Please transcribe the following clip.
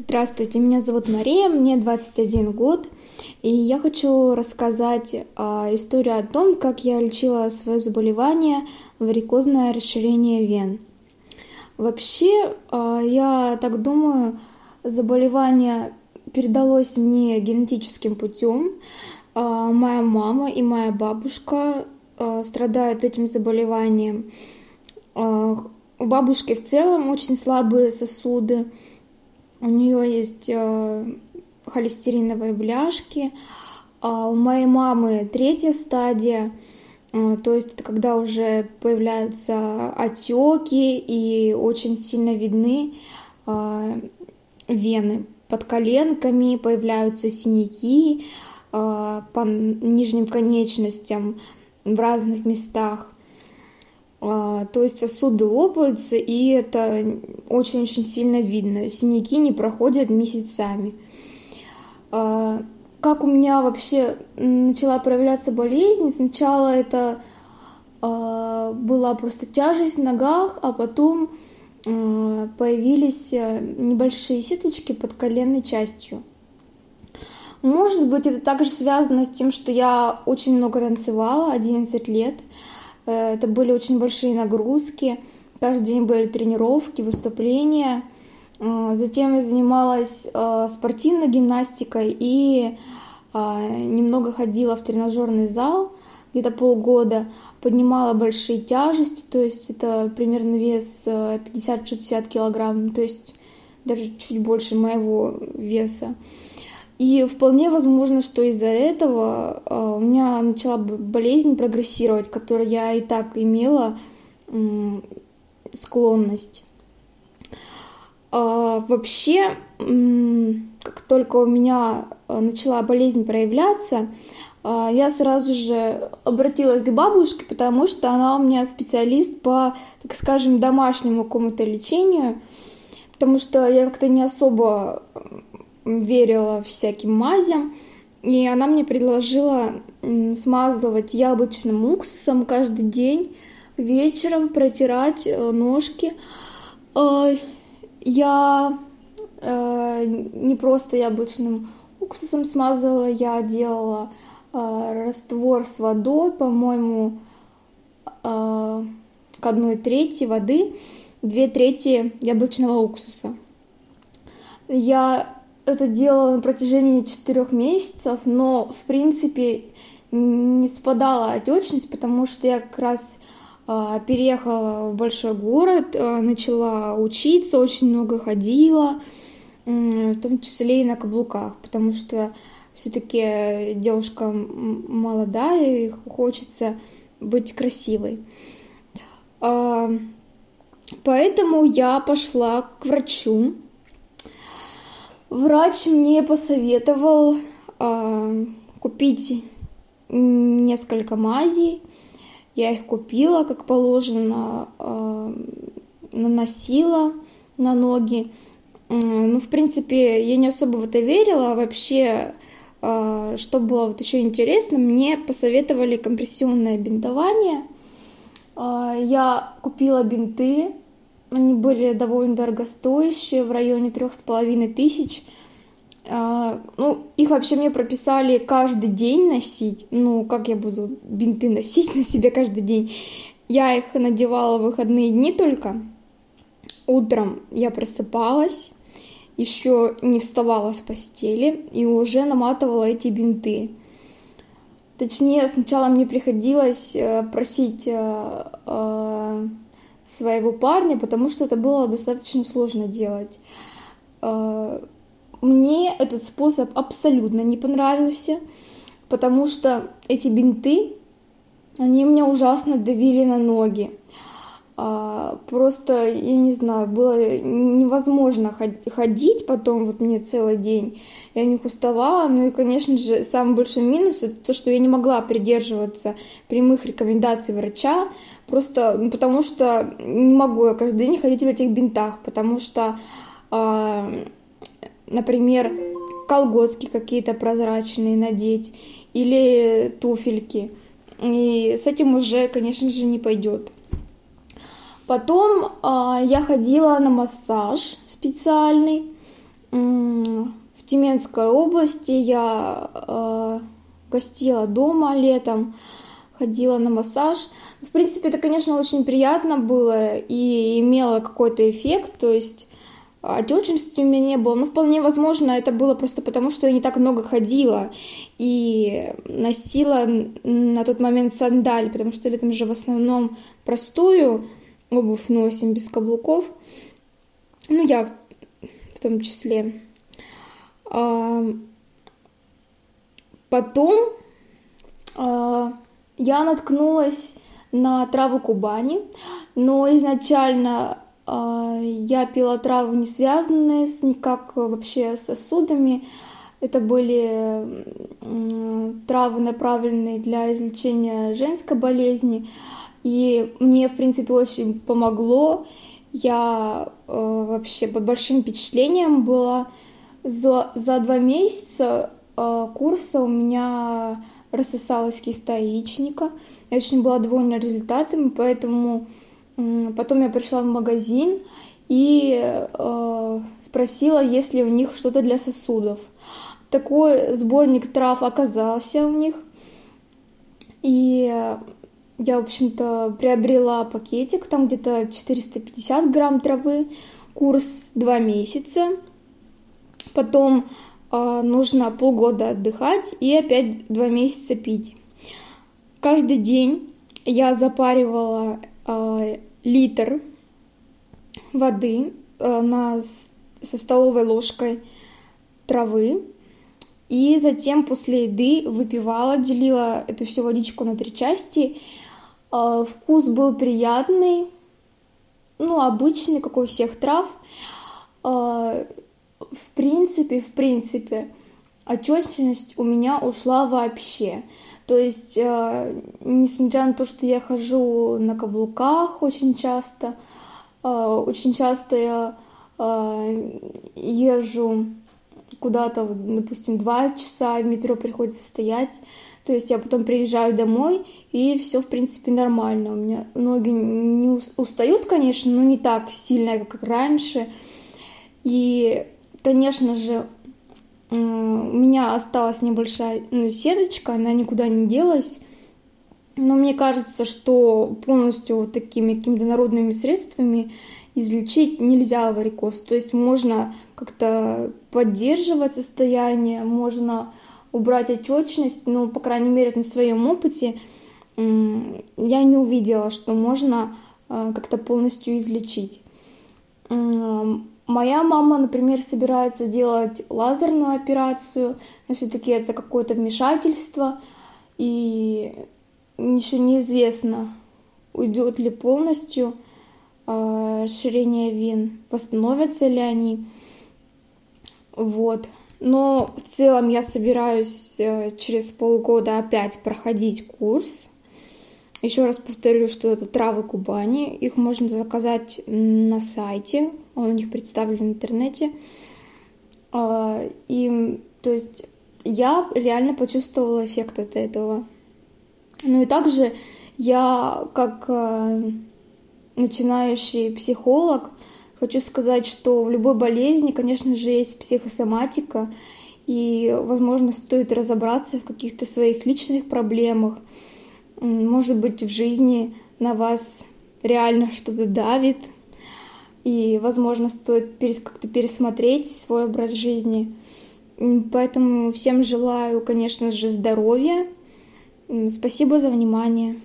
Здравствуйте, меня зовут Мария, мне 21 год, и я хочу рассказать а, историю о том, как я лечила свое заболевание варикозное расширение вен. Вообще, а, я так думаю, заболевание передалось мне генетическим путем. А, моя мама и моя бабушка а, страдают этим заболеванием. А, у бабушки в целом очень слабые сосуды у нее есть э, холестериновые бляшки. А у моей мамы третья стадия, э, то есть это когда уже появляются отеки и очень сильно видны э, вены под коленками, появляются синяки по нижним конечностям в разных местах. А, то есть сосуды лопаются, и это очень-очень сильно видно. Синяки не проходят месяцами. А, как у меня вообще начала проявляться болезнь? Сначала это а, была просто тяжесть в ногах, а потом появились э, небольшие сеточки под коленной частью. Может быть, это также связано с тем, что я очень много танцевала, 11 лет. Э, это были очень большие нагрузки. Каждый день были тренировки, выступления. Э, затем я занималась э, спортивной гимнастикой и немного ходила в тренажерный зал где-то полгода, поднимала большие тяжести, то есть это примерно вес 50-60 килограмм, то есть даже чуть больше моего веса. И вполне возможно, что из-за этого а, у меня начала болезнь прогрессировать, которой я и так имела склонность. А, вообще, как только у меня а, начала болезнь проявляться, я сразу же обратилась к бабушке, потому что она у меня специалист по, так скажем, домашнему какому-то лечению, потому что я как-то не особо верила всяким мазям, и она мне предложила смазывать яблочным уксусом каждый день, вечером протирать э, ножки. Э, я э, не просто яблочным уксусом смазывала, я делала раствор с водой, по-моему, к одной трети воды, две трети яблочного уксуса. Я это делала на протяжении четырех месяцев, но, в принципе, не спадала отечность, потому что я как раз э, переехала в большой город, э, начала учиться, очень много ходила, э, в том числе и на каблуках, потому что все-таки девушка молодая и хочется быть красивой. Э, поэтому я пошла к врачу, Врач мне посоветовал э, купить несколько мазей. Я их купила, как положено, э, наносила на ноги. Э, ну, в принципе, я не особо в это верила. Вообще, э, что было вот еще интересно, мне посоветовали компрессионное бинтование. Э, я купила бинты, они были довольно дорогостоящие, в районе трех с половиной тысяч. А, ну, их вообще мне прописали каждый день носить. Ну, как я буду бинты носить на себе каждый день? Я их надевала в выходные дни только. Утром я просыпалась, еще не вставала с постели и уже наматывала эти бинты. Точнее, сначала мне приходилось э, просить э, э, своего парня, потому что это было достаточно сложно делать. Э, мне этот способ абсолютно не понравился, потому что эти бинты, они меня ужасно давили на ноги. А, просто, я не знаю, было невозможно ходить потом вот мне целый день. Я у них уставала. Ну и, конечно же, самый большой минус это то, что я не могла придерживаться прямых рекомендаций врача, просто ну, потому что не могу я каждый день ходить в этих бинтах, потому что, э, например, колготки какие-то прозрачные надеть или туфельки. И с этим уже, конечно же, не пойдет. Потом э, я ходила на массаж специальный. Тюменской области. Я э, гостила дома летом, ходила на массаж. В принципе, это, конечно, очень приятно было и имело какой-то эффект, то есть отечности у меня не было. Но вполне возможно, это было просто потому, что я не так много ходила и носила на тот момент сандаль, потому что летом же в основном простую обувь носим без каблуков. Ну, я в том числе. А, потом а, я наткнулась на траву Кубани, но изначально а, я пила травы, не связанные с никак вообще с сосудами. Это были травы, направленные для излечения женской болезни. И мне, в принципе, очень помогло. Я э, вообще под большим впечатлением была. За, за два месяца э, курса у меня рассосалась киста яичника. Я очень была довольна результатами, поэтому Потом я пришла в магазин и э, спросила, есть ли у них что-то для сосудов. Такой сборник трав оказался у них. И я, в общем-то, приобрела пакетик, там где-то 450 грамм травы, курс 2 месяца. Потом э, нужно полгода отдыхать и опять 2 месяца пить. Каждый день я запаривала э, литр воды э, на, со столовой ложкой травы. И затем после еды выпивала, делила эту всю водичку на три части. Э, вкус был приятный, ну, обычный, как у всех трав. Э, в принципе, в принципе, отечность у меня ушла вообще. То есть, э, несмотря на то, что я хожу на каблуках очень часто, очень часто я езжу куда-то, допустим, два часа в метро приходится стоять, то есть я потом приезжаю домой, и все, в принципе, нормально. У меня ноги не устают, конечно, но не так сильно, как раньше. И, конечно же, у меня осталась небольшая ну, сеточка, она никуда не делась. Но мне кажется, что полностью вот такими какими-то народными средствами излечить нельзя варикоз. То есть можно как-то поддерживать состояние, можно убрать отечность, но, по крайней мере, на своем опыте я не увидела, что можно э, как-то полностью излечить. Моя мама, например, собирается делать лазерную операцию, но все-таки это какое-то вмешательство, и еще неизвестно, уйдет ли полностью э, расширение вен, восстановятся ли они. Вот. Но в целом я собираюсь э, через полгода опять проходить курс. Еще раз повторю, что это травы Кубани. Их можно заказать на сайте он у них представлен в интернете. А, и, то есть, я реально почувствовала эффект от этого. Ну и также я, как э, начинающий психолог, хочу сказать, что в любой болезни, конечно же, есть психосоматика, и, возможно, стоит разобраться в каких-то своих личных проблемах. Может быть, в жизни на вас реально что-то давит, и, возможно, стоит как-то пересмотреть свой образ жизни. Поэтому всем желаю, конечно же, здоровья. Спасибо за внимание.